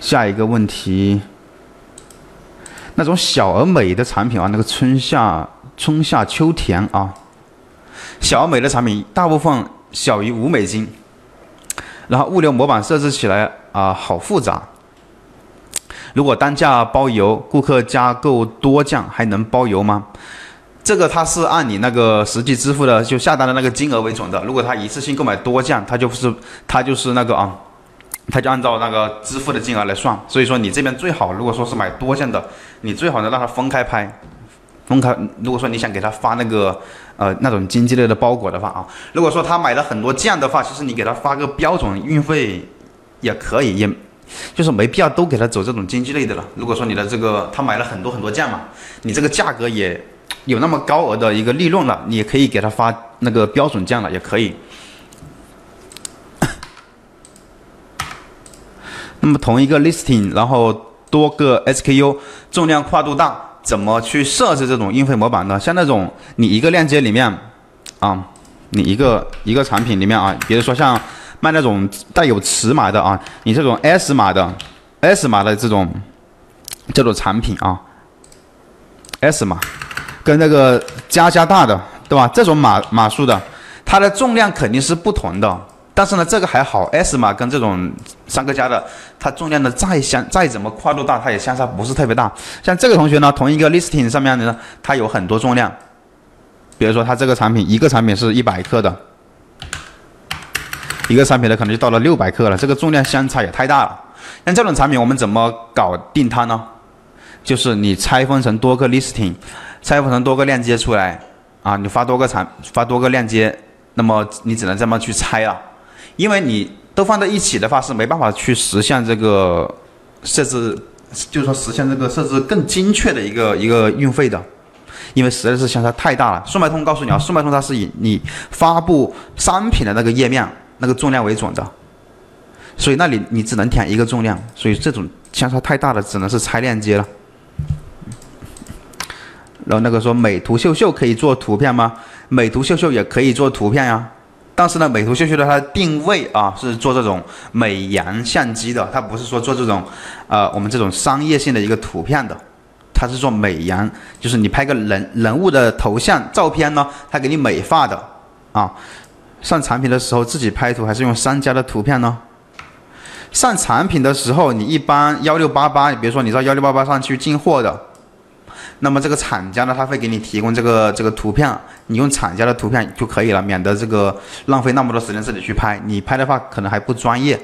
下一个问题，那种小而美的产品啊，那个春夏春夏秋田啊，小而美的产品大部分小于五美金，然后物流模板设置起来啊好复杂。如果单价包邮，顾客加购多件还能包邮吗？这个它是按你那个实际支付的就下单的那个金额为准的。如果他一次性购买多件，他就是他就是那个啊。他就按照那个支付的金额来算，所以说你这边最好，如果说是买多件的，你最好能让他分开拍，分开。如果说你想给他发那个呃那种经济类的包裹的话啊，如果说他买了很多件的话，其实你给他发个标准运费也可以，也就是没必要都给他走这种经济类的了。如果说你的这个他买了很多很多件嘛，你这个价格也有那么高额的一个利润了，你可以给他发那个标准件了，也可以。那么同一个 listing，然后多个 SKU，重量跨度大，怎么去设置这种运费模板呢？像那种你一个链接里面，啊，你一个一个产品里面啊，比如说像卖那种带有尺码的啊，你这种 S 码的 S 码的这种这种产品啊，S 码跟那个加加大的，对吧？这种码码数的，它的重量肯定是不同的。但是呢，这个还好，S 码跟这种三个加的，它重量的再相再怎么跨度大，它也相差不是特别大。像这个同学呢，同一个 listing 上面呢，它有很多重量，比如说它这个产品一个产品是一百克的，一个产品呢可能就到了六百克了，这个重量相差也太大了。像这种产品我们怎么搞定它呢？就是你拆分成多个 listing，拆分成多个链接出来啊，你发多个产发多个链接，那么你只能这么去拆啊。因为你都放在一起的话，是没办法去实现这个设置，就是说实现这个设置更精确的一个一个运费的，因为实在是相差太大了。速卖通告诉你啊，速卖通它是以你发布商品的那个页面那个重量为准的，所以那里你只能填一个重量，所以这种相差太大的只能是拆链接了。然后那个说美图秀秀可以做图片吗？美图秀秀也可以做图片呀。但是呢，美图秀秀的它的定位啊是做这种美颜相机的，它不是说做这种，呃，我们这种商业性的一个图片的，它是做美颜，就是你拍个人人物的头像照片呢，它给你美化的啊。上产品的时候自己拍图还是用商家的图片呢？上产品的时候，你一般幺六八八，你比如说你到幺六八八上去进货的。那么这个厂家呢，他会给你提供这个这个图片，你用厂家的图片就可以了，免得这个浪费那么多时间自己去拍。你拍的话可能还不专业，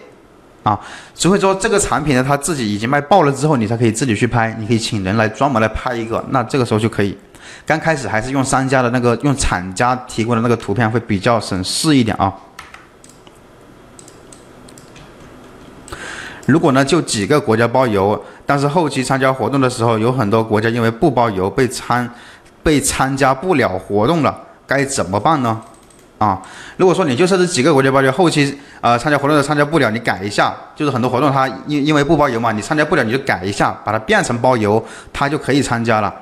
啊，除非说这个产品呢他自己已经卖爆了之后，你才可以自己去拍，你可以请人来专门来拍一个，那这个时候就可以。刚开始还是用商家的那个用厂家提供的那个图片会比较省事一点啊。如果呢，就几个国家包邮，但是后期参加活动的时候，有很多国家因为不包邮被参，被参加不了活动了，该怎么办呢？啊，如果说你就设置几个国家包邮，后期呃参加活动的参加不了，你改一下，就是很多活动它因因为不包邮嘛，你参加不了你就改一下，把它变成包邮，它就可以参加了。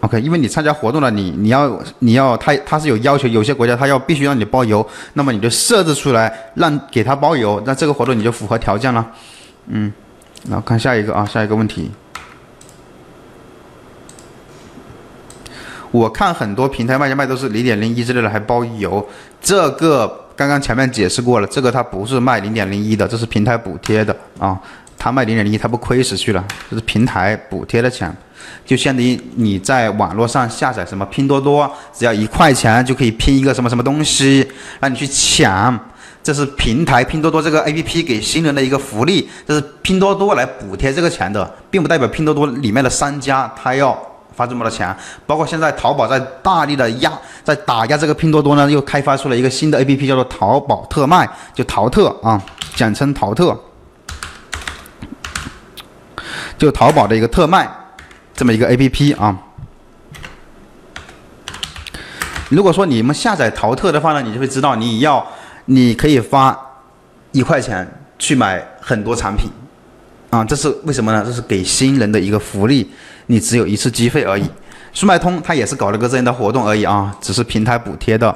OK，因为你参加活动了，你你要你要他他是有要求，有些国家他要必须让你包邮，那么你就设置出来让给他包邮，那这个活动你就符合条件了。嗯，然后看下一个啊，下一个问题。我看很多平台卖家卖都是零点零一之类的还包邮，这个刚刚前面解释过了，这个它不是卖零点零一的，这是平台补贴的啊。他卖零点零一，他不亏死去了，这是平台补贴的钱，就相当于你在网络上下载什么拼多多，只要一块钱就可以拼一个什么什么东西，让你去抢，这是平台拼多多这个 A P P 给新人的一个福利，这是拼多多来补贴这个钱的，并不代表拼多多里面的商家他要发这么多钱，包括现在淘宝在大力的压，在打压这个拼多多呢，又开发出了一个新的 A P P 叫做淘宝特卖，就淘特啊，简称淘特。就淘宝的一个特卖，这么一个 A P P 啊。如果说你们下载淘特的话呢，你就会知道你要，你可以发一块钱去买很多产品，啊，这是为什么呢？这是给新人的一个福利，你只有一次机会而已。速卖通它也是搞了个这样的活动而已啊，只是平台补贴的。